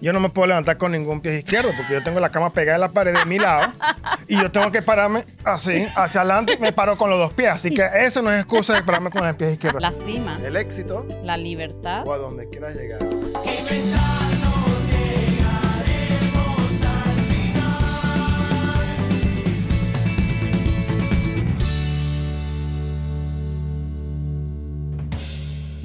yo no me puedo levantar con ningún pie izquierdo porque yo tengo la cama pegada en la pared de mi lado y yo tengo que pararme así, hacia adelante y me paro con los dos pies. Así que eso no es excusa de pararme con el pie izquierdo. La cima, El éxito la libertad. o a donde quieras llegar.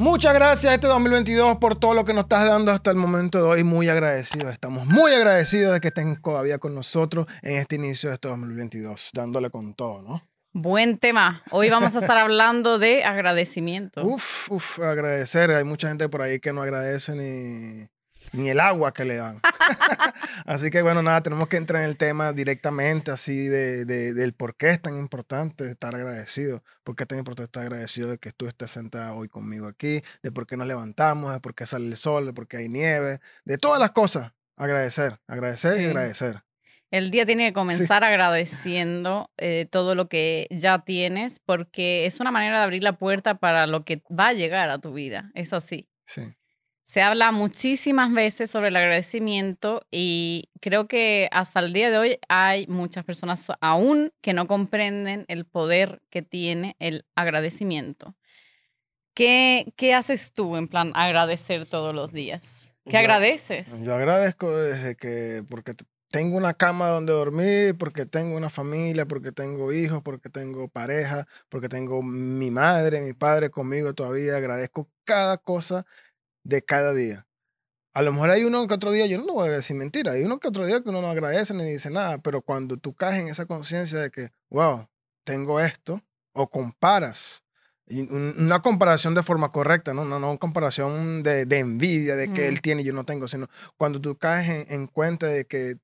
Muchas gracias este 2022 por todo lo que nos estás dando hasta el momento de hoy. Muy agradecidos. Estamos muy agradecidos de que estén todavía con nosotros en este inicio de este 2022, dándole con todo, ¿no? Buen tema. Hoy vamos a estar hablando de agradecimiento. Uf, uf, agradecer. Hay mucha gente por ahí que no agradece ni, ni el agua que le dan. así que bueno, nada, tenemos que entrar en el tema directamente, así de, de- del por qué es tan importante estar agradecido, por qué es tan importante estar agradecido de que tú estés sentada hoy conmigo aquí, de por qué nos levantamos, de por qué sale el sol, de por qué hay nieve, de todas las cosas. Agradecer, agradecer y agradecer. El día tiene que comenzar agradeciendo eh, todo lo que ya tienes, porque es una manera de abrir la puerta para lo que va a llegar a tu vida. Es así. Sí. Se habla muchísimas veces sobre el agradecimiento y creo que hasta el día de hoy hay muchas personas aún que no comprenden el poder que tiene el agradecimiento. ¿Qué, qué haces tú en plan agradecer todos los días? ¿Qué Yo- agradeces? Yo agradezco desde que, porque tengo una cama donde dormir, porque tengo una familia, porque tengo hijos, porque tengo pareja, porque tengo mi madre, mi padre conmigo todavía. Agradezco cada cosa de cada día. A lo mejor hay uno que otro día, yo no voy a decir mentira, hay uno que otro día que uno no agradece ni dice nada, pero cuando tú caes en esa conciencia de que, wow, tengo esto, o comparas, una comparación de forma correcta, no, no, no una comparación de, de envidia de que Mm. él tiene y yo no tengo, sino cuando tú caes en, en cuenta de que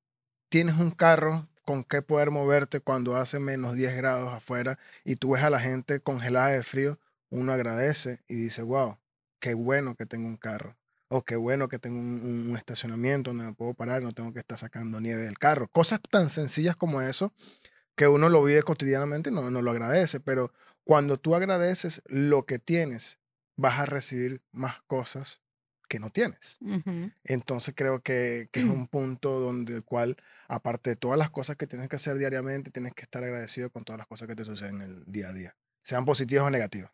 tienes un carro con que poder moverte cuando hace menos 10 grados afuera y tú ves a la gente congelada de frío, uno agradece y dice, wow, qué bueno que tengo un carro. O qué bueno que tengo un, un estacionamiento donde me puedo parar, no tengo que estar sacando nieve del carro. Cosas tan sencillas como eso que uno lo vive cotidianamente y no, no lo agradece. Pero cuando tú agradeces lo que tienes, vas a recibir más cosas que no tienes. Entonces creo que, que es un punto donde el cual, aparte de todas las cosas que tienes que hacer diariamente, tienes que estar agradecido con todas las cosas que te suceden en el día a día, sean positivas o negativas.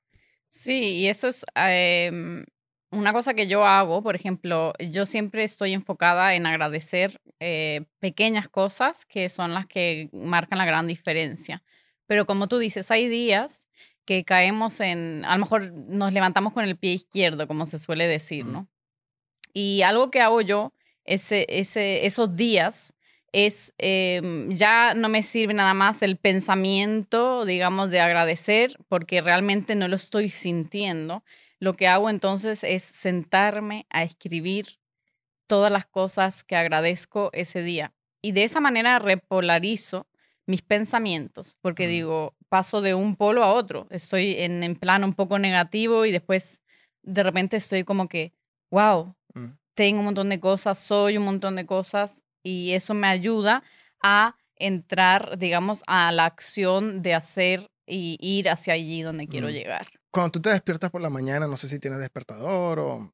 Sí, y eso es em, una cosa que yo hago, por ejemplo, yo siempre estoy enfocada en agradecer eh, pequeñas cosas que son las que marcan la gran diferencia. Pero como tú dices, hay días que caemos en, a lo mejor nos levantamos con el pie izquierdo, como se suele decir. ¿no? Y algo que hago yo ese, ese, esos días es, em, ya no me sirve nada más el pensamiento, digamos, de agradecer, porque realmente no lo estoy sintiendo. Lo que hago entonces es sentarme a escribir todas las cosas que agradezco ese día. Y de esa manera repolarizo mis pensamientos, porque Mm. digo, paso de un polo a otro. Estoy en, en plano un poco negativo y después de repente estoy como que, wow, Mm. tengo un montón de cosas, soy un montón de cosas y eso me ayuda a entrar, digamos, a la acción de hacer y ir hacia allí donde quiero Mm. llegar. Cuando tú te despiertas por la mañana, no sé si tienes despertador o,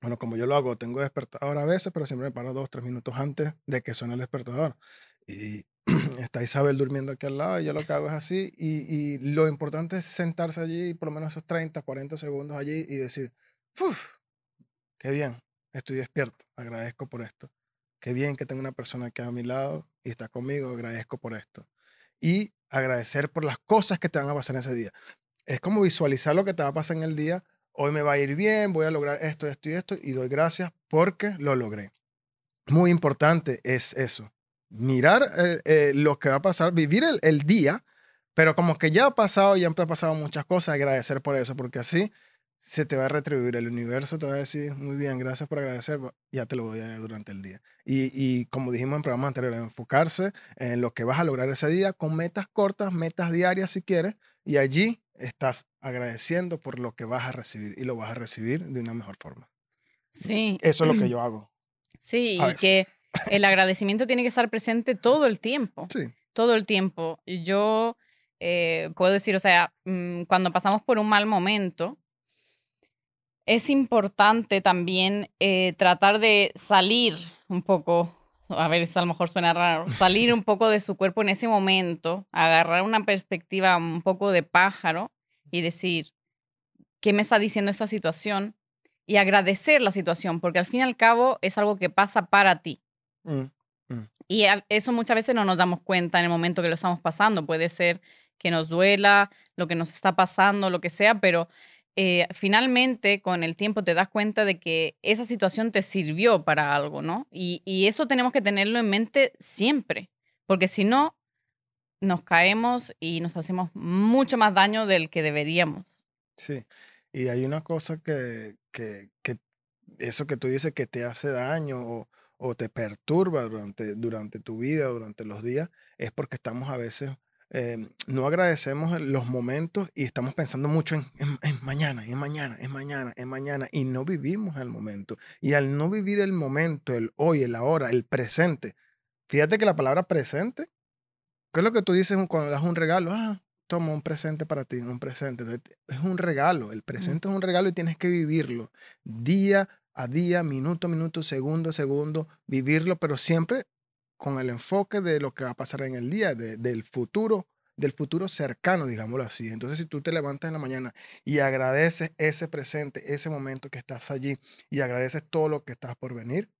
bueno, como yo lo hago, tengo despertador a veces, pero siempre me paro dos, tres minutos antes de que suene el despertador. Y está Isabel durmiendo aquí al lado y yo lo que hago es así. Y, y lo importante es sentarse allí, por lo menos esos 30, 40 segundos allí y decir, "Uf, qué bien, estoy despierto, agradezco por esto. Qué bien que tengo una persona que a mi lado y está conmigo, agradezco por esto. Y agradecer por las cosas que te van a pasar ese día. Es como visualizar lo que te va a pasar en el día. Hoy me va a ir bien, voy a lograr esto, esto y esto, y doy gracias porque lo logré. Muy importante es eso. Mirar eh, eh, lo que va a pasar, vivir el, el día, pero como que ya ha pasado, ya han pasado muchas cosas, agradecer por eso, porque así se te va a retribuir. El universo te va a decir, muy bien, gracias por agradecer, ya te lo voy a dar durante el día. Y, y como dijimos en programas anteriores, enfocarse en lo que vas a lograr ese día con metas cortas, metas diarias si quieres, y allí estás agradeciendo por lo que vas a recibir y lo vas a recibir de una mejor forma. Sí. Eso es lo que yo hago. Sí, y que el agradecimiento tiene que estar presente todo el tiempo. Sí. todo el tiempo. Yo eh, puedo decir, o sea, mm, cuando pasamos por un mal momento, es importante también eh, tratar de salir un poco, a ver, eso a lo mejor suena raro, salir un poco de su cuerpo en ese momento, agarrar una perspectiva un poco de pájaro y decir, ¿qué me está diciendo esta situación? Y agradecer la situación, porque al fin y al cabo es algo que pasa para ti. Mm, mm. Y eso muchas veces no nos damos cuenta en el momento que lo estamos pasando. Puede ser que nos duela, lo que nos está pasando, lo que sea, pero eh, finalmente con el tiempo te das cuenta de que esa situación te sirvió para algo, ¿no? Y, eso tenemos que tenerlo en mente siempre, porque si no, nos caemos y nos hacemos mucho más daño del que deberíamos. Sí, y hay una cosa que, que, que eso que tú dices que te hace daño o, o te perturba durante, durante tu vida, durante los días, es porque estamos a veces Em, no agradecemos los momentos y estamos pensando mucho en, mañana, en mañana, en mañana, en mañana, y no vivimos el momento. Y al no vivir el momento, el hoy, el ahora, el presente, fíjate que la palabra presente, ¿qué es lo que tú dices cuando das un regalo? Ah, toma un presente para ti, un presente. Es un regalo, el presente es un regalo y tienes que vivirlo día a día, minuto a minuto, segundo a segundo, vivirlo, pero siempre con el enfoque de lo que va a pasar en el día, del futuro, del futuro cercano, digámoslo así. Entonces, si tú te levantas en la mañana y agradeces ese presente, ese momento que estás allí y agradeces todo lo que estás por venir,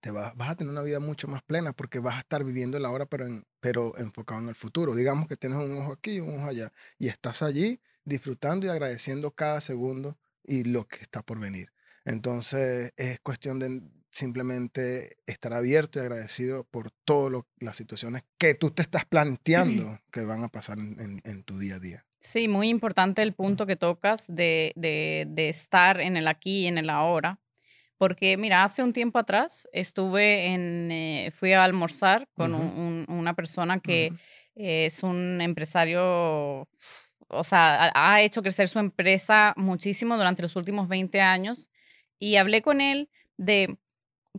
te vas, vas a tener una vida mucho más plena porque vas a estar viviendo la hora, pero, pero enfocado en el futuro. Digamos que tienes un ojo aquí y un ojo allá y estás allí disfrutando y agradeciendo cada segundo y lo que está por venir. Entonces, es cuestión de, simplemente estar abierto y agradecido por todas las situaciones que tú te estás planteando que van a pasar en, tu día a día. Sí, muy importante el punto que tocas de, de, estar en el aquí y en el ahora. Porque, mira, hace un tiempo atrás estuve en, eh, fui a almorzar con una persona que es un empresario, o sea, ha hecho crecer su empresa muchísimo durante los últimos 20 años. Y hablé con él de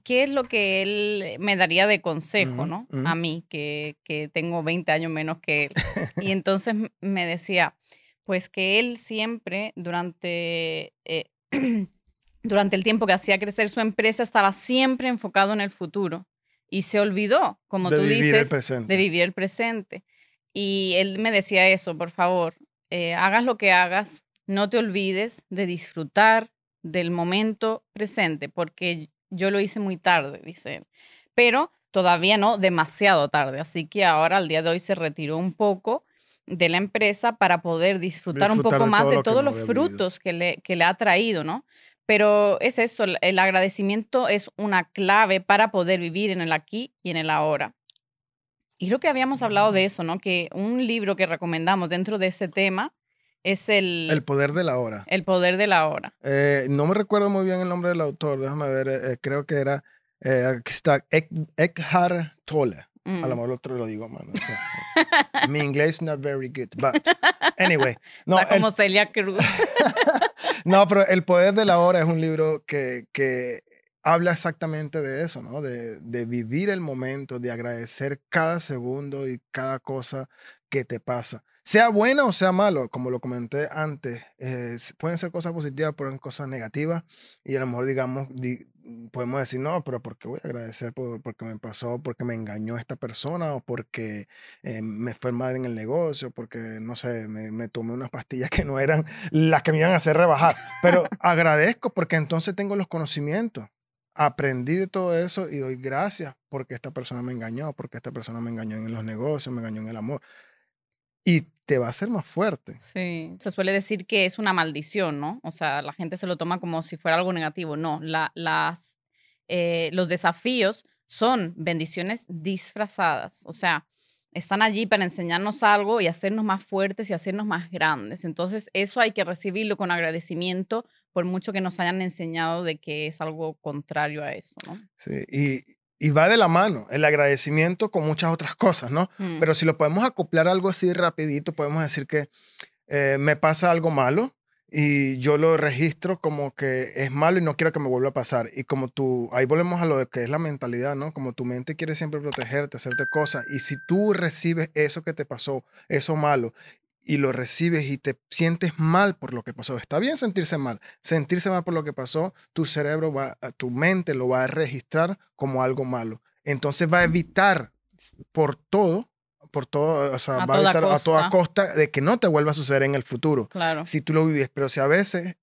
¿qué es lo que él me daría de consejo, no? A mí, que, que, tengo 20 años menos que él. Y entonces me decía, pues que él siempre, durante, eh, durante el tiempo que hacía crecer su empresa, estaba siempre enfocado en el futuro. Y se olvidó, como tú dices, de vivir el presente. Y él me decía eso, por favor, eh, hagas lo que hagas, no te olvides de disfrutar del momento presente, porque yo lo hice muy tarde, dice él. Pero todavía no demasiado tarde. Así que ahora, al día de hoy, se retiró un poco de la empresa para poder disfrutar, un poco más de todos los frutos que le, que le ha traído, ¿no? Pero es eso, el agradecimiento es una clave para poder vivir en el aquí y en el ahora. Y creo que habíamos hablado de eso, ¿no? Que un libro que recomendamos dentro de este tema es el... El poder de la hora. El poder de la hora. Eh, no me recuerdo muy bien el nombre del autor, déjame ver, eh, eh, creo que era está Eckhart Tolle. A lo mm. mejor otro lo digo, mano. mi inglés not very good, but anyway. No, como Celia Cruz. no, pero El Poder de la Hora es un libro que, que habla exactamente de eso, ¿no? De, de, vivir el momento, de agradecer cada segundo y cada cosa que te pasa sea bueno o sea malo, como lo comenté antes, eh, pueden ser cosas positivas, pueden ser cosas negativas, y a lo mejor, digamos, podemos decir, no, pero ¿por qué voy a agradecer por, porque me pasó, porque me engañó esta persona, o porque eh, me fue mal en el negocio, porque, no sé, me, me, tomé unas pastillas que no eran las que me iban a hacer rebajar. Pero agradezco porque entonces tengo los conocimientos. Aprendí de todo eso y doy gracias porque esta persona me engañó, porque esta persona me engañó en los negocios, me engañó en el amor. Y te va a hacer más fuerte. Sí, se suele decir que es una maldición, ¿no? O sea, la gente se lo toma como si fuera algo negativo. No, la, las, eh, los desafíos son bendiciones disfrazadas. O sea, están allí para enseñarnos algo y hacernos más fuertes y hacernos más grandes. Entonces, eso hay que recibirlo con agradecimiento por mucho que nos hayan enseñado de que es algo contrario a eso, ¿no? Sí, y, y va de la mano el agradecimiento con muchas otras cosas, ¿no? Mm. Pero si lo podemos acoplar algo así rapidito, podemos decir que eh, me pasa algo malo y yo lo registro como que es malo y no quiero que me vuelva a pasar. Y como tú, ahí volvemos a lo que es la mentalidad, ¿no? Como tu mente quiere siempre protegerte, hacerte cosas. Y si tú recibes eso que te pasó, eso malo, y lo recibes y te sientes mal por lo que pasó. Está bien sentirse mal. Sentirse mal por lo que pasó, tu cerebro va, tu mente lo va a registrar como algo malo. Entonces va a evitar por todo, por todo, o sea, va a evitar a toda costa de que no te vuelva a suceder en el futuro. Claro. Si tú lo vives, pero si a veces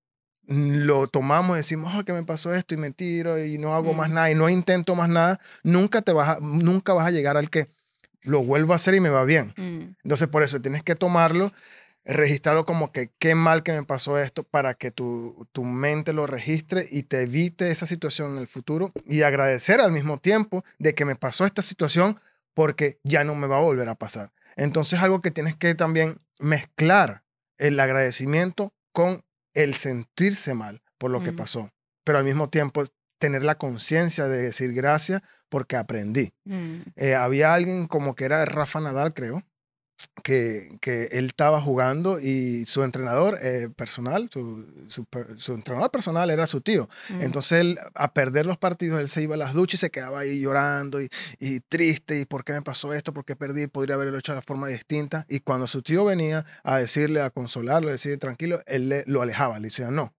lo tomamos y decimos, oh, que me pasó esto y me tiro y no hago más nada y no intento más nada, nunca, te vas a, nunca vas a llegar al que lo vuelvo a hacer y me va bien. Mm. Entonces, por eso tienes que tomarlo, registrarlo como que qué mal que me pasó esto para que tu, tu mente lo registre y te evite esa situación en el futuro y agradecer al mismo tiempo de que me pasó esta situación porque ya no me va a volver a pasar. Entonces, algo que tienes que también mezclar el agradecimiento con el sentirse mal por lo que mm. pasó, pero al mismo tiempo tener la conciencia de decir gracias porque aprendí. Mm. Eh, había alguien como que era Rafa Nadal, creo, que, que él estaba jugando y su entrenador eh, personal, su, su, entrenador personal era su tío. Mm. Entonces él, a perder los partidos, él se iba a las duchas y se quedaba ahí llorando y, y triste, y por qué me pasó esto, por qué perdí, podría haberlo hecho de forma distinta. Y cuando su tío venía a decirle, a consolarlo, a decirle tranquilo, él le, lo alejaba, le decía no.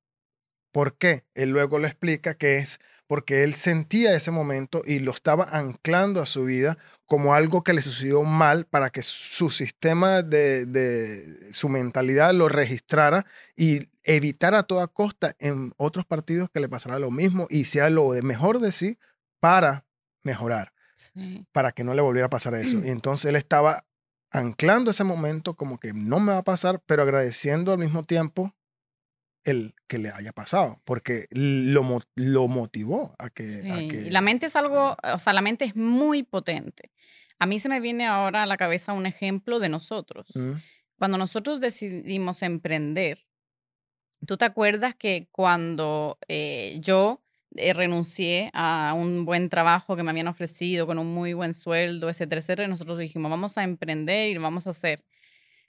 ¿Por qué? Él luego lo explica que es porque él sentía ese momento y lo estaba anclando a su vida como algo que le sucedió mal para que su sistema de, su mentalidad lo registrara y evitara a toda costa en otros partidos que le pasara lo mismo y hiciera lo de mejor de sí para mejorar, para que no le volviera a pasar eso. Y entonces él estaba anclando ese momento como que no me va a pasar, pero agradeciendo al mismo tiempo el que le haya pasado, porque lo, lo motivó a que, La mente es algo, o sea, la mente es muy potente. A mí se me viene ahora a la cabeza un ejemplo de nosotros. Mm. Cuando nosotros decidimos emprender, ¿tú te acuerdas que cuando eh, yo eh, renuncié a un buen trabajo que me habían ofrecido con un muy buen sueldo, etcétera, etcétera, nosotros dijimos, vamos a emprender y lo vamos a hacer.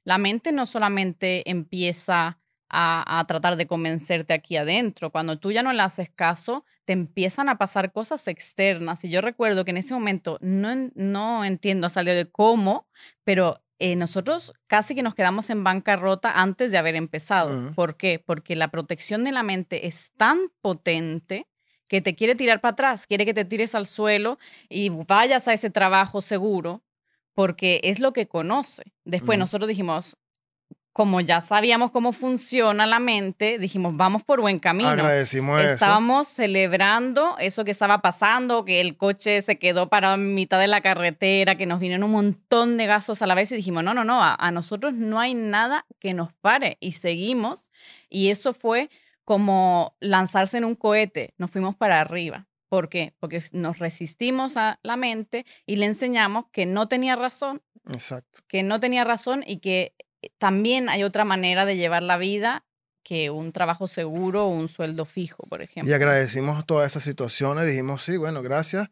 La mente no solamente empieza a, tratar de convencerte aquí adentro. Cuando tú ya no le haces caso, te empiezan a pasar cosas externas. Y yo recuerdo que en ese momento no, no entiendo a salir de cómo, pero eh, nosotros casi que nos quedamos en bancarrota antes de haber empezado. ¿Por qué? Porque la protección de la mente es tan potente que te quiere tirar para atrás, quiere que te tires al suelo y vayas a ese trabajo seguro, porque es lo que conoce. Después nosotros dijimos, como ya sabíamos cómo funciona la mente, dijimos, vamos por buen camino. Agradecimos Estábamos celebrando eso que estaba pasando, que el coche se quedó parado en mitad de la carretera, que nos vinieron un montón de gasos a la vez y dijimos, no, no, no, a, nosotros no hay nada que nos pare y seguimos. Y eso fue como lanzarse en un cohete, nos fuimos para arriba. ¿Por qué? Porque nos resistimos a la mente y le enseñamos que no tenía razón. Exacto. Que no tenía razón y que también hay otra manera de llevar la vida que un trabajo seguro o un sueldo fijo, por ejemplo. Y agradecimos todas esas situaciones, dijimos, sí, bueno, gracias.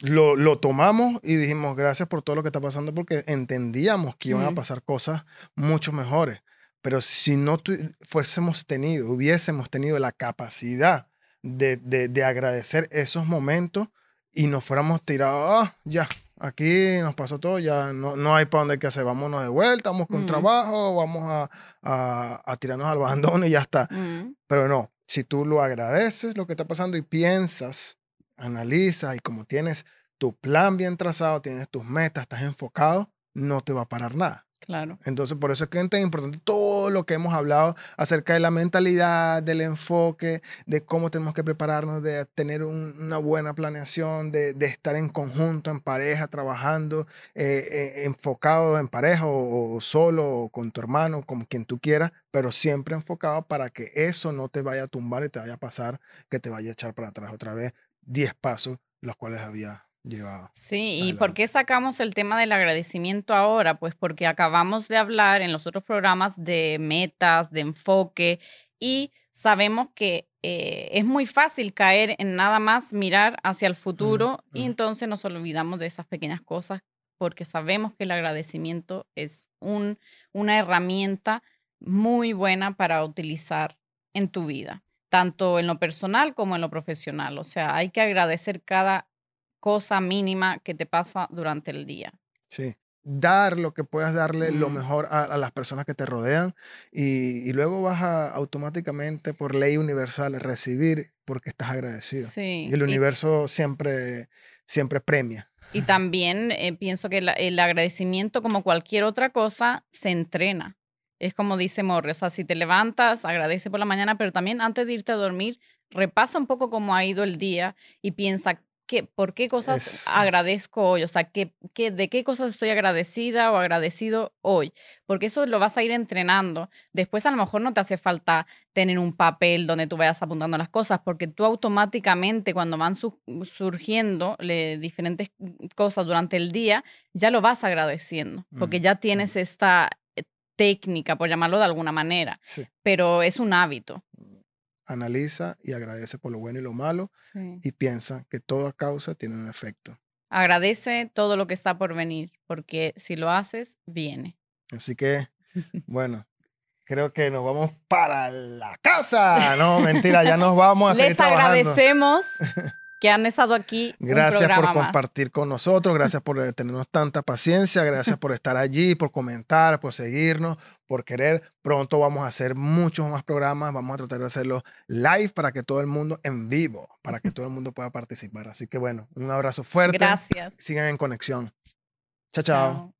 Lo, lo, tomamos y dijimos, gracias por todo lo que está pasando, porque entendíamos que iban a pasar cosas mucho mejores. Pero si no fuésemos tenido, hubiésemos tenido la capacidad de, de, de agradecer esos momentos y nos fuéramos tirados, ah, ya, Aquí nos pasó todo, ya no, no hay para dónde que hacer. Vámonos de vuelta, vamos con mm. trabajo, vamos a, a, tirarnos al abandono y ya está. Mm. Pero no, si tú lo agradeces lo que está pasando y piensas, analizas y como tienes tu plan bien trazado, tienes tus metas, estás enfocado, no te va a parar nada. Entonces, por eso es que es tan importante todo lo que hemos hablado acerca de la mentalidad, del enfoque, de cómo tenemos que prepararnos, de tener una buena planeación, de, estar en conjunto, en pareja, trabajando, eh, eh, enfocado en pareja o, solo, o con tu hermano, con quien tú quieras, pero siempre enfocado para que eso no te vaya a tumbar y te vaya a pasar, que te vaya a echar para atrás otra vez 10 pasos, los cuales había Sí, ¿y por qué sacamos el tema del agradecimiento ahora? Pues porque acabamos de hablar en los otros programas de metas, de enfoque y sabemos que eh, es muy fácil caer en nada más mirar hacia el futuro y entonces nos olvidamos de esas pequeñas cosas porque sabemos que el agradecimiento es un, una herramienta muy buena para utilizar en tu vida, tanto en lo personal como en lo profesional. O sea, hay que agradecer cada cosa mínima que te pasa durante el día. Sí. dar lo que puedas darle lo Mm. mejor a, a las personas que te rodean y, y luego vas a automáticamente por ley universal recibir porque estás agradecido. Sí. Y el Y- universo siempre, siempre premia. Y también eh, pienso que la- el agradecimiento, como cualquier otra cosa, se entrena. Es como dice Morri, o sea, si te levantas, agradece por la mañana, pero también antes de irte a dormir, repasa un poco cómo ha ido el día y piensa qué, por qué cosas Es- agradezco hoy, o sea, qué, qué, de qué cosas estoy agradecida o agradecido hoy, porque eso lo vas a ir entrenando. Después a lo mejor no te hace falta tener un papel donde tú vayas apuntando las cosas, porque tú automáticamente cuando van su- surgiendo le- diferentes cosas durante el día, ya lo vas agradeciendo, porque Mm, ya tienes esta eh, técnica, por llamarlo de alguna manera, Sí. pero es un hábito. Analiza y agradece por lo bueno y lo malo Sí. y piensa que toda causa tiene un efecto. Agradece todo lo que está por venir, porque si lo haces, viene. Así que, bueno, creo que nos vamos para la casa. No, mentira, ya nos vamos a seguir Les trabajando. agradecemos que han estado aquí. un Gracias por más. compartir con nosotros, gracias por eh, tenernos tanta paciencia, gracias por estar allí, por comentar, por seguirnos, por querer. Pronto vamos a hacer muchos más programas, vamos a tratar de hacerlo live para que todo el mundo en vivo, para que todo el mundo pueda participar. Así que bueno, un abrazo fuerte. Gracias. Sigan en conexión. Chao, chao.